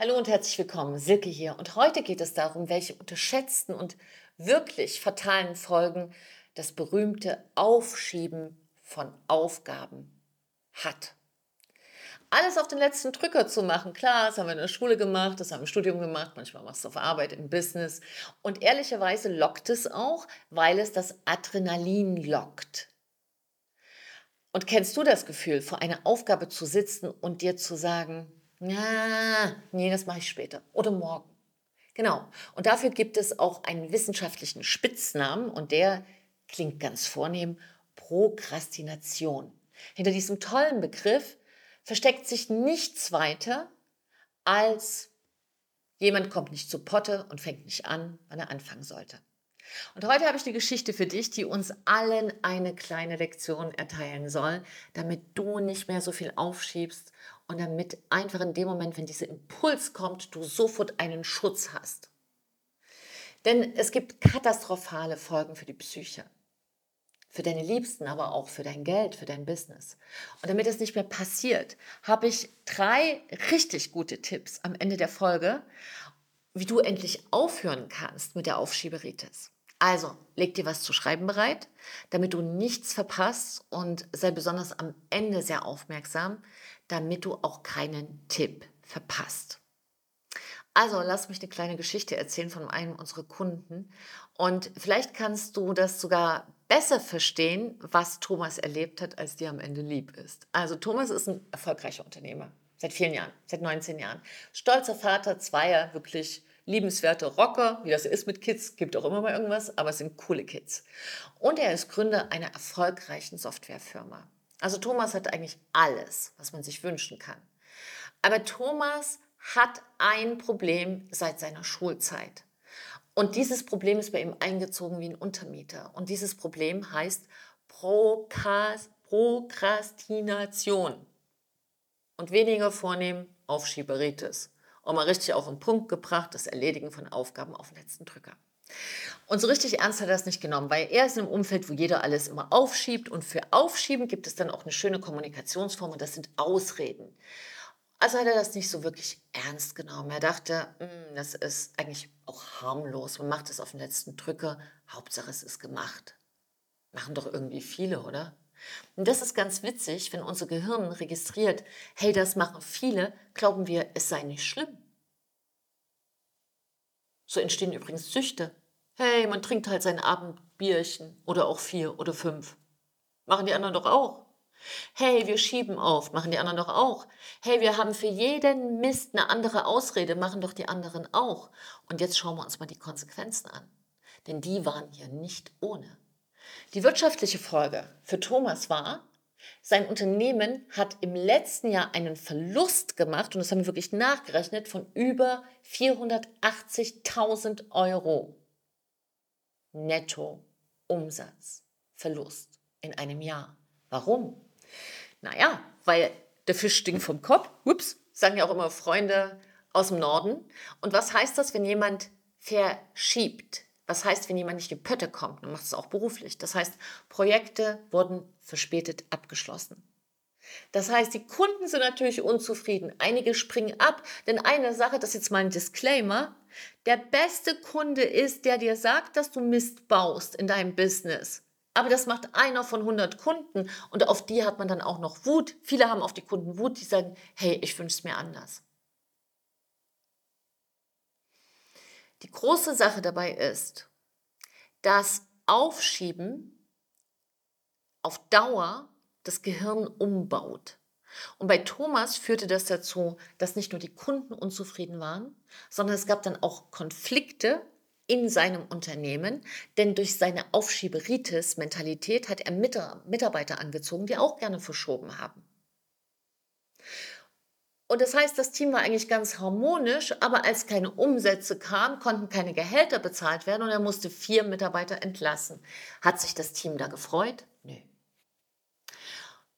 Hallo und herzlich willkommen, Silke hier. Und heute geht es darum, welche unterschätzten und wirklich fatalen Folgen das berühmte Aufschieben von Aufgaben hat. Alles auf den letzten Drücker zu machen, klar, das haben wir in der Schule gemacht, das haben wir im Studium gemacht, manchmal machst du auf Arbeit, im Business. Und ehrlicherweise lockt es auch, weil es das Adrenalin lockt. Und kennst du das Gefühl, vor einer Aufgabe zu sitzen und dir zu sagen, ja, nee, das mache ich später oder morgen. Genau. Und dafür gibt es auch einen wissenschaftlichen Spitznamen und der klingt ganz vornehm, Prokrastination. Hinter diesem tollen Begriff versteckt sich nichts weiter als jemand kommt nicht zu Potte und fängt nicht an, wann er anfangen sollte. Und heute habe ich eine Geschichte für dich, die uns allen eine kleine Lektion erteilen soll, damit du nicht mehr so viel aufschiebst und damit einfach in dem Moment, wenn dieser Impuls kommt, du sofort einen Schutz hast. Denn es gibt katastrophale Folgen für die Psyche, für deine Liebsten, aber auch für dein Geld, für dein Business. Und damit es nicht mehr passiert, habe ich drei richtig gute Tipps am Ende der Folge, wie du endlich aufhören kannst mit der Aufschieberitis. Also, leg dir was zu schreiben bereit, damit du nichts verpasst und sei besonders am Ende sehr aufmerksam, damit du auch keinen Tipp verpasst. Also, lass mich eine kleine Geschichte erzählen von einem unserer Kunden und vielleicht kannst du das sogar besser verstehen, was Thomas erlebt hat, als dir am Ende lieb ist. Also, Thomas ist ein erfolgreicher Unternehmer. Seit vielen Jahren, seit 19 Jahren. Stolzer Vater zweier wirklich liebenswerte Rocker, wie das ist mit Kids, gibt auch immer mal irgendwas, aber es sind coole Kids. Und er ist Gründer einer erfolgreichen Softwarefirma. Also Thomas hat eigentlich alles, was man sich wünschen kann. Aber Thomas hat ein Problem seit seiner Schulzeit. Und dieses Problem ist bei ihm eingezogen wie ein Untermieter. Und dieses Problem heißt Prokrastination. Und weniger vornehm Aufschieberitis und mal richtig auf den Punkt gebracht, das Erledigen von Aufgaben auf den letzten Drücker. Und so richtig ernst hat er das nicht genommen, weil er ist in einem Umfeld, wo jeder alles immer aufschiebt und für Aufschieben gibt es dann auch eine schöne Kommunikationsform und das sind Ausreden. Also hat er das nicht so wirklich ernst genommen. Er dachte, hm, das ist eigentlich auch harmlos. Man macht es auf den letzten Drücker. Hauptsache, es ist gemacht. Machen doch irgendwie viele, oder? Und das ist ganz witzig, wenn unser Gehirn registriert, hey, das machen viele, glauben wir, es sei nicht schlimm. So entstehen übrigens Süchte. Hey, man trinkt halt sein Abendbierchen oder auch vier oder fünf. Machen die anderen doch auch. Hey, wir schieben auf, machen die anderen doch auch. Hey, wir haben für jeden Mist eine andere Ausrede, machen doch die anderen auch. Und jetzt schauen wir uns mal die Konsequenzen an. Denn die waren hier nicht ohne. Die wirtschaftliche Folge für Thomas war, sein Unternehmen hat im letzten Jahr einen Verlust gemacht, und das haben wir wirklich nachgerechnet, von über 480.000 Euro netto Umsatzverlust in einem Jahr. Warum? Naja, weil der Fisch stinkt vom Kopf. Ups, sagen ja auch immer Freunde aus dem Norden. Und was heißt das, wenn jemand verschiebt? Was heißt, wenn jemand nicht in Pötte kommt? Dann macht es auch beruflich. Das heißt, Projekte wurden verspätet abgeschlossen. Das heißt, die Kunden sind natürlich unzufrieden. Einige springen ab, denn eine Sache, das ist jetzt mal ein Disclaimer, der beste Kunde ist, der dir sagt, dass du Mist baust in deinem Business. Aber das macht einer von 100 Kunden und auf die hat man dann auch noch Wut. Viele haben auf die Kunden Wut, die sagen, hey, ich wünsche es mir anders. Die große Sache dabei ist, dass Aufschieben auf Dauer das Gehirn umbaut. Und bei Thomas führte das dazu, dass nicht nur die Kunden unzufrieden waren, sondern es gab dann auch Konflikte in seinem Unternehmen, denn durch seine Aufschieberitis-Mentalität hat er Mitarbeiter angezogen, die auch gerne verschoben haben. Und das heißt, das Team war eigentlich ganz harmonisch, aber als keine Umsätze kamen, konnten keine Gehälter bezahlt werden und er musste vier Mitarbeiter entlassen. Hat sich das Team da gefreut? Nö.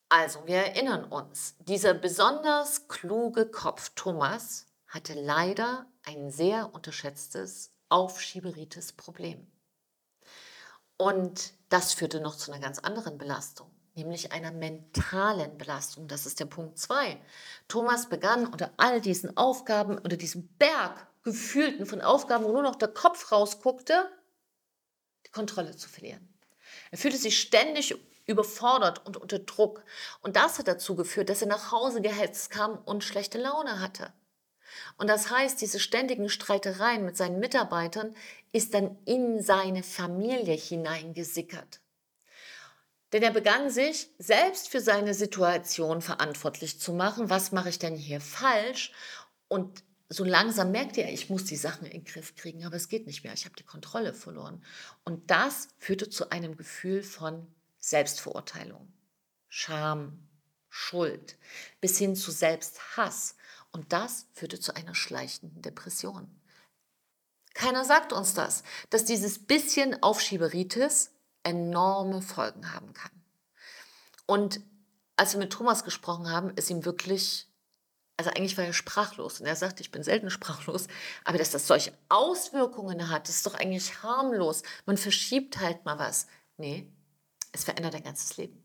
Also, wir erinnern uns, dieser besonders kluge Kopf Thomas hatte leider ein sehr unterschätztes aufschieberites Problem. Und das führte noch zu einer ganz anderen Belastung nämlich einer mentalen Belastung. Das ist der Punkt 2. Thomas begann unter all diesen Aufgaben, unter diesem Berg gefühlten von Aufgaben, wo nur noch der Kopf rausguckte, die Kontrolle zu verlieren. Er fühlte sich ständig überfordert und unter Druck. Und das hat dazu geführt, dass er nach Hause gehetzt kam und schlechte Laune hatte. Und das heißt, diese ständigen Streitereien mit seinen Mitarbeitern ist dann in seine Familie hineingesickert. Denn er begann sich selbst für seine Situation verantwortlich zu machen. Was mache ich denn hier falsch? Und so langsam merkte er, ich muss die Sachen in den Griff kriegen, aber es geht nicht mehr. Ich habe die Kontrolle verloren. Und das führte zu einem Gefühl von Selbstverurteilung, Scham, Schuld bis hin zu Selbsthass. Und das führte zu einer schleichenden Depression. Keiner sagt uns das, dass dieses bisschen Aufschieberitis enorme Folgen haben kann. Und als wir mit Thomas gesprochen haben, ist ihm wirklich, also eigentlich war er sprachlos. Und er sagte, ich bin selten sprachlos, aber dass das solche Auswirkungen hat, ist doch eigentlich harmlos. Man verschiebt halt mal was. Nee, es verändert dein ganzes Leben.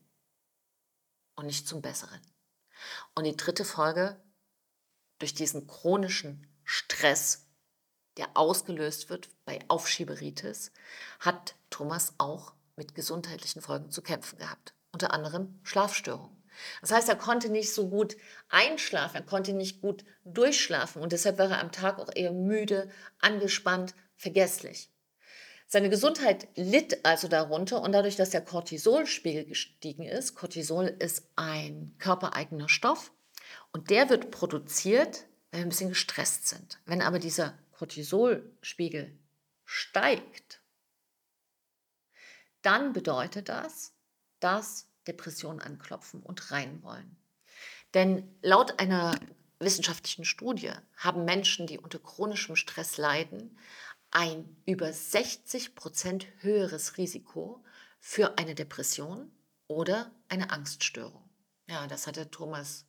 Und nicht zum Besseren. Und die dritte Folge, durch diesen chronischen Stress, der ausgelöst wird bei Aufschieberitis, hat Thomas auch mit gesundheitlichen Folgen zu kämpfen gehabt. Unter anderem Schlafstörungen. Das heißt, er konnte nicht so gut einschlafen, er konnte nicht gut durchschlafen und deshalb war er am Tag auch eher müde, angespannt, vergesslich. Seine Gesundheit litt also darunter und dadurch, dass der Cortisolspiegel gestiegen ist, Cortisol ist ein körpereigener Stoff und der wird produziert, wenn wir ein bisschen gestresst sind. Wenn aber dieser Cortisolspiegel steigt, dann bedeutet das, dass Depressionen anklopfen und rein wollen. Denn laut einer wissenschaftlichen Studie haben Menschen, die unter chronischem Stress leiden, ein über 60 Prozent höheres Risiko für eine Depression oder eine Angststörung. Ja, das hatte Thomas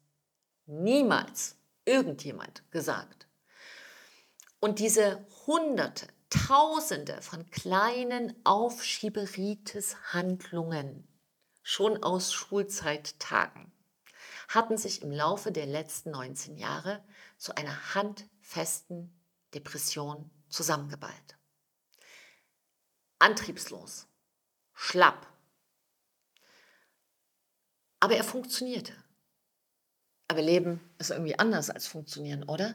niemals irgendjemand gesagt. Und diese Hunderte, Tausende von kleinen Aufschieberitis-Handlungen schon aus Schulzeittagen hatten sich im Laufe der letzten 19 Jahre zu einer handfesten Depression zusammengeballt. Antriebslos, schlapp. Aber er funktionierte. Aber Leben ist irgendwie anders als funktionieren, oder?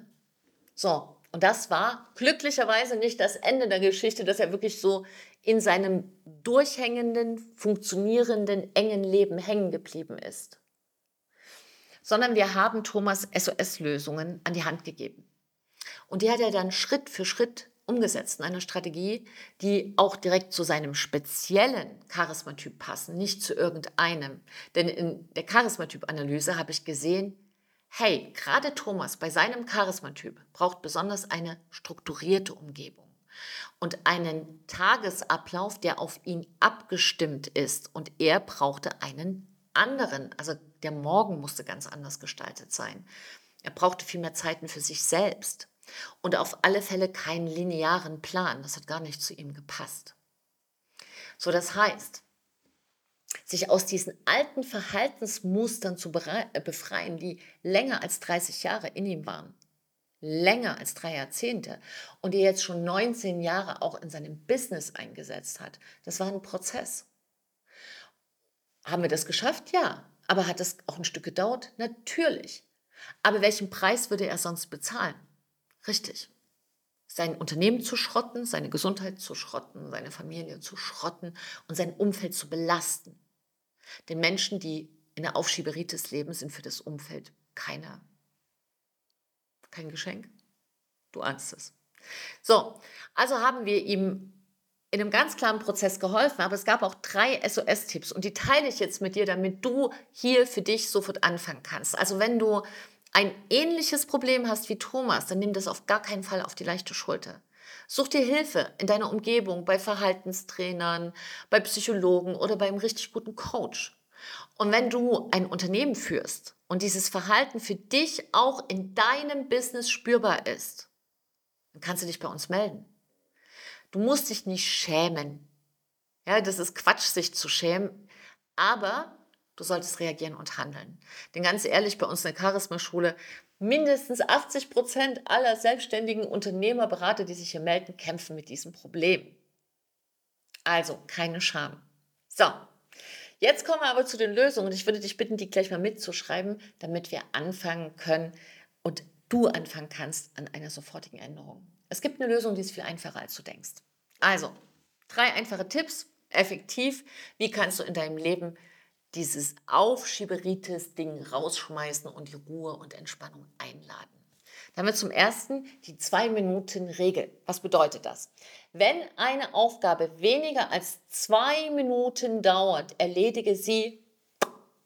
So, und das war glücklicherweise nicht das Ende der Geschichte, dass er wirklich so in seinem durchhängenden, funktionierenden, engen Leben hängen geblieben ist. Sondern wir haben Thomas SOS-Lösungen an die Hand gegeben. Und die hat er dann Schritt für Schritt umgesetzt in einer Strategie, die auch direkt zu seinem speziellen Charismatyp passen, nicht zu irgendeinem. Denn in der Charismatyp-Analyse habe ich gesehen, hey, gerade Thomas bei seinem Charismatyp braucht besonders eine strukturierte Umgebung und einen Tagesablauf, der auf ihn abgestimmt ist. Und er brauchte einen anderen, also der Morgen musste ganz anders gestaltet sein. Er brauchte viel mehr Zeiten für sich selbst und auf alle Fälle keinen linearen Plan. Das hat gar nicht zu ihm gepasst. So, das heißt, sich aus diesen alten Verhaltensmustern zu äh, befreien, die länger als 30 Jahre in ihm waren, länger als drei Jahrzehnte und die jetzt schon 19 Jahre auch in seinem Business eingesetzt hat. Das war ein Prozess. Haben wir das geschafft? Ja. Aber hat es auch ein Stück gedauert? Natürlich. Aber welchen Preis würde er sonst bezahlen? Richtig. Sein Unternehmen zu schrotten, seine Gesundheit zu schrotten, seine Familie zu schrotten und sein Umfeld zu belasten. Denn Menschen, die in der Aufschieberitis leben, sind für das Umfeld keine, kein Geschenk. Du ahnst es. So, also haben wir ihm in einem ganz klaren Prozess geholfen, aber es gab auch drei SOS-Tipps und die teile ich jetzt mit dir, damit du hier für dich sofort anfangen kannst. Also wenn du ein ähnliches Problem hast wie Thomas, dann nimm das auf gar keinen Fall auf die leichte Schulter. Such dir Hilfe in deiner Umgebung, bei Verhaltenstrainern, bei Psychologen oder beim richtig guten Coach. Und wenn du ein Unternehmen führst und dieses Verhalten für dich auch in deinem Business spürbar ist, dann kannst du dich bei uns melden. Du musst dich nicht schämen. Ja, das ist Quatsch, sich zu schämen. Aber Du solltest reagieren und handeln. Denn ganz ehrlich, bei uns in der Charisma-Schule, mindestens 80 Prozent aller selbstständigen Unternehmer, Berater, die sich hier melden, kämpfen mit diesem Problem. Also keine Scham. So, jetzt kommen wir aber zu den Lösungen. Ich würde dich bitten, die gleich mal mitzuschreiben, damit wir anfangen können und du anfangen kannst an einer sofortigen Änderung. Es gibt eine Lösung, die ist viel einfacher, als du denkst. Also, drei einfache Tipps, effektiv. Wie kannst du in deinem Leben dieses Aufschieberitis-Ding rausschmeißen und die Ruhe und Entspannung einladen? Damit zum ersten die Zwei-Minuten-Regel. Was bedeutet das? Wenn eine Aufgabe weniger als zwei Minuten dauert, erledige sie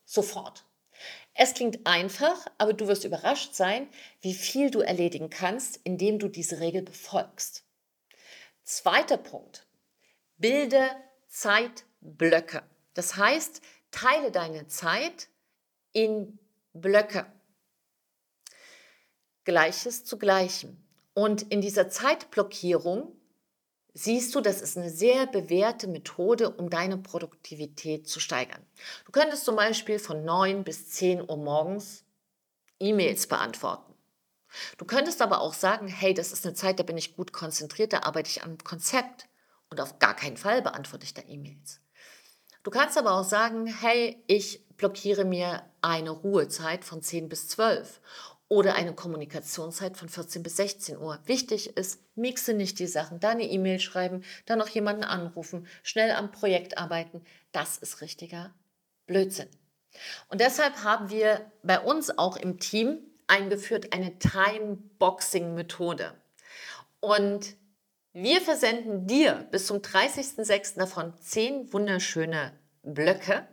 sofort. Es klingt einfach, aber du wirst überrascht sein, wie viel du erledigen kannst, indem du diese Regel befolgst. Zweiter Punkt. Bilde Zeitblöcke. Das heißt, teile deine Zeit in Blöcke. Gleiches zu Gleichem. Und in dieser Zeitblockierung siehst du, das ist eine sehr bewährte Methode, um deine Produktivität zu steigern. Du könntest zum Beispiel von 9 bis 10 Uhr morgens E-Mails beantworten. Du könntest aber auch sagen, hey, das ist eine Zeit, da bin ich gut konzentriert, da arbeite ich am Konzept und auf gar keinen Fall beantworte ich da E-Mails. Du kannst aber auch sagen, hey, ich blockiere mir eine Ruhezeit von 10 bis 12 oder eine Kommunikationszeit von 14 bis 16 Uhr. Wichtig ist, mixe nicht die Sachen. Da eine E-Mail schreiben, dann noch jemanden anrufen, schnell am Projekt arbeiten. Das ist richtiger Blödsinn. Und deshalb haben wir bei uns auch im Team eingeführt eine Time-Boxing-Methode. Und wir versenden dir bis zum 30.06. davon 10 wunderschöne Blöcke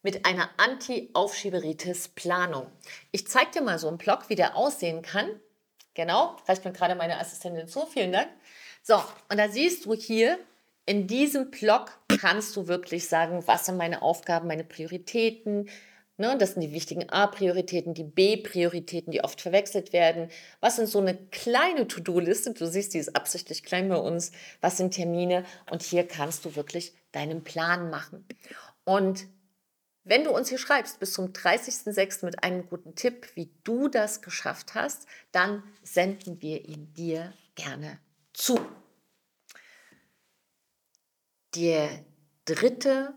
mit einer Anti-Aufschieberitis-Planung. Ich zeige dir mal so einen Block, wie der aussehen kann. Genau, reicht mir gerade meine Assistentin zu. Vielen Dank. So, und da siehst du hier, in diesem Block kannst du wirklich sagen, was sind meine Aufgaben, meine Prioritäten. Ne, das sind die wichtigen A-Prioritäten, die B-Prioritäten, die oft verwechselt werden. Was sind so eine kleine To-Do-Liste? Du siehst, die ist absichtlich klein bei uns. Was sind Termine? Und hier kannst du wirklich deinen Plan machen. Und wenn du uns hier schreibst bis zum 30.06. mit einem guten Tipp, wie du das geschafft hast, dann senden wir ihn dir gerne zu. Der dritte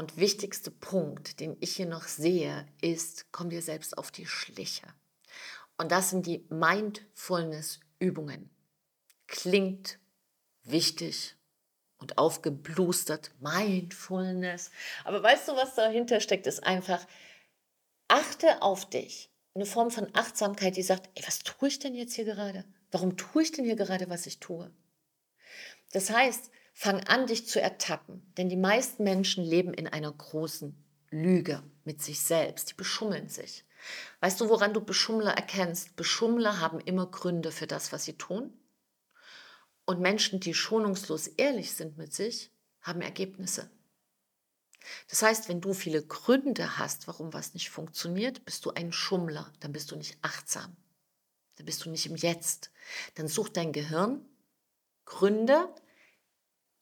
und wichtigste Punkt, den ich hier noch sehe, ist, komm dir selbst auf die Schliche. Und das sind die Mindfulness-Übungen. Klingt wichtig, und aufgeblustert, Mindfulness. Aber weißt du, was dahinter steckt, ist einfach, achte auf dich. Eine Form von Achtsamkeit, die sagt, ey, was tue ich denn jetzt hier gerade? Warum tue ich denn hier gerade, was ich tue? Das heißt, fang an, dich zu ertappen, denn die meisten Menschen leben in einer großen Lüge mit sich selbst. Die beschummeln sich. Weißt du, woran du Beschummler erkennst? Beschummler haben immer Gründe für das, was sie tun. Und Menschen, die schonungslos ehrlich sind mit sich, haben Ergebnisse. Das heißt, wenn du viele Gründe hast, warum was nicht funktioniert, bist du ein Schummler, dann bist du nicht achtsam, dann bist du nicht im Jetzt. Dann sucht dein Gehirn Gründe,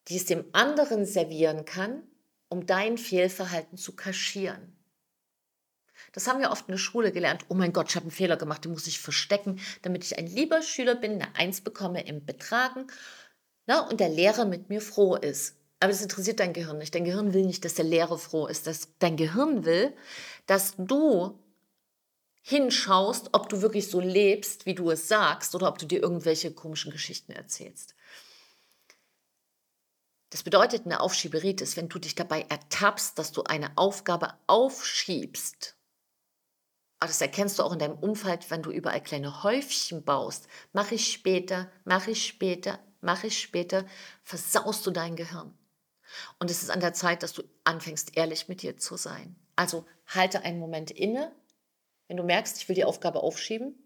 die es dem anderen servieren kann, um dein Fehlverhalten zu kaschieren. Das haben wir oft in der Schule gelernt. Oh mein Gott, ich habe einen Fehler gemacht, den muss ich verstecken, damit ich ein lieber Schüler bin, eine Eins bekomme im Betragen na, und der Lehrer mit mir froh ist. Aber das interessiert dein Gehirn nicht. Dein Gehirn will nicht, dass der Lehrer froh ist. Das, dein Gehirn will, dass du hinschaust, ob du wirklich so lebst, wie du es sagst, oder ob du dir irgendwelche komischen Geschichten erzählst. Das bedeutet eine Aufschieberitis, wenn du dich dabei ertappst, dass du eine Aufgabe aufschiebst, aber das erkennst du auch in deinem Umfeld, wenn du überall kleine Häufchen baust. Mache ich später, mache ich später, mache ich später, versaust du dein Gehirn. Und es ist an der Zeit, dass du anfängst, ehrlich mit dir zu sein. Also halte einen Moment inne, wenn du merkst, ich will die Aufgabe aufschieben.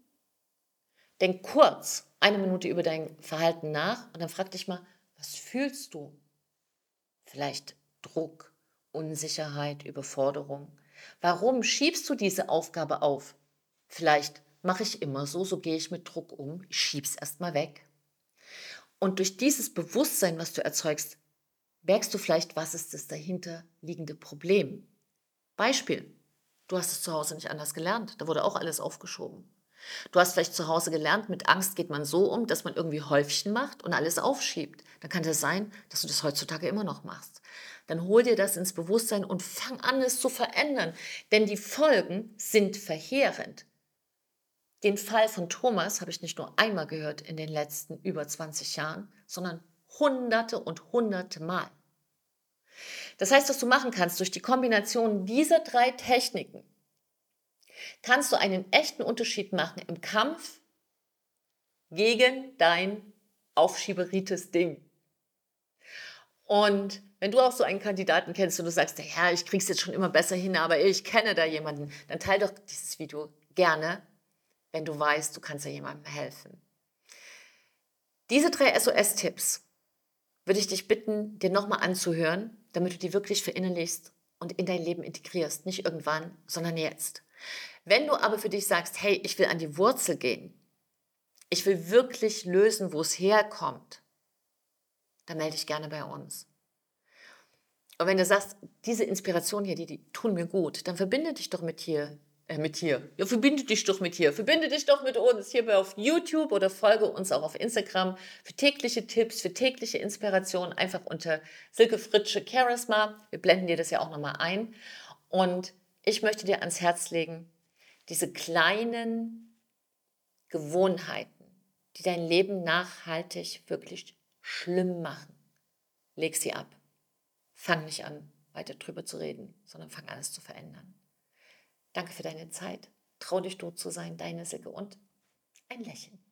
Denk kurz eine Minute über dein Verhalten nach und dann frag dich mal, was fühlst du? Vielleicht Druck, Unsicherheit, Überforderung. Warum schiebst du diese Aufgabe auf? Vielleicht mache ich immer so, so gehe ich mit Druck um, ich schiebe es erstmal weg. Und durch dieses Bewusstsein, was du erzeugst, merkst du vielleicht, was ist das dahinter liegende Problem. Beispiel, du hast es zu Hause nicht anders gelernt, da wurde auch alles aufgeschoben. Du hast vielleicht zu Hause gelernt, mit Angst geht man so um, dass man irgendwie Häufchen macht und alles aufschiebt. Dann kann es das sein, dass du das heutzutage immer noch machst. Dann hol dir das ins Bewusstsein und fang an, es zu verändern. Denn die Folgen sind verheerend. Den Fall von Thomas habe ich nicht nur einmal gehört in den letzten über 20 Jahren, sondern hunderte und hunderte Mal. Das heißt, was du machen kannst durch die Kombination dieser drei Techniken, kannst du einen echten Unterschied machen im Kampf gegen dein aufschieberites Ding. Und wenn du auch so einen Kandidaten kennst und du sagst, ja, ich krieg's jetzt schon immer besser hin, aber ich kenne da jemanden, dann teile doch dieses Video gerne, wenn du weißt, du kannst ja jemandem helfen. Diese drei SOS-Tipps würde ich dich bitten, dir nochmal anzuhören, damit du die wirklich verinnerlichst und in dein Leben integrierst. Nicht irgendwann, sondern jetzt. Wenn du aber für dich sagst, hey, ich will an die Wurzel gehen, ich will wirklich lösen, wo es herkommt, dann melde dich gerne bei uns. Und wenn du sagst, diese Inspiration hier, die, die tun mir gut, dann verbinde dich doch mit hier, äh, mit hier. Ja, verbinde dich doch mit hier. Verbinde dich doch mit uns hier auf YouTube oder folge uns auch auf Instagram für tägliche Tipps, für tägliche Inspiration. Einfach unter Silke Fritsche Charisma. Wir blenden dir das ja auch nochmal ein. Und ich möchte dir ans Herz legen, diese kleinen Gewohnheiten, die dein Leben nachhaltig wirklich schlimm machen, leg sie ab. Fang nicht an, weiter drüber zu reden, sondern fang an, es zu verändern. Danke für deine Zeit. Trau dich, du zu sein, deine Silke und ein Lächeln.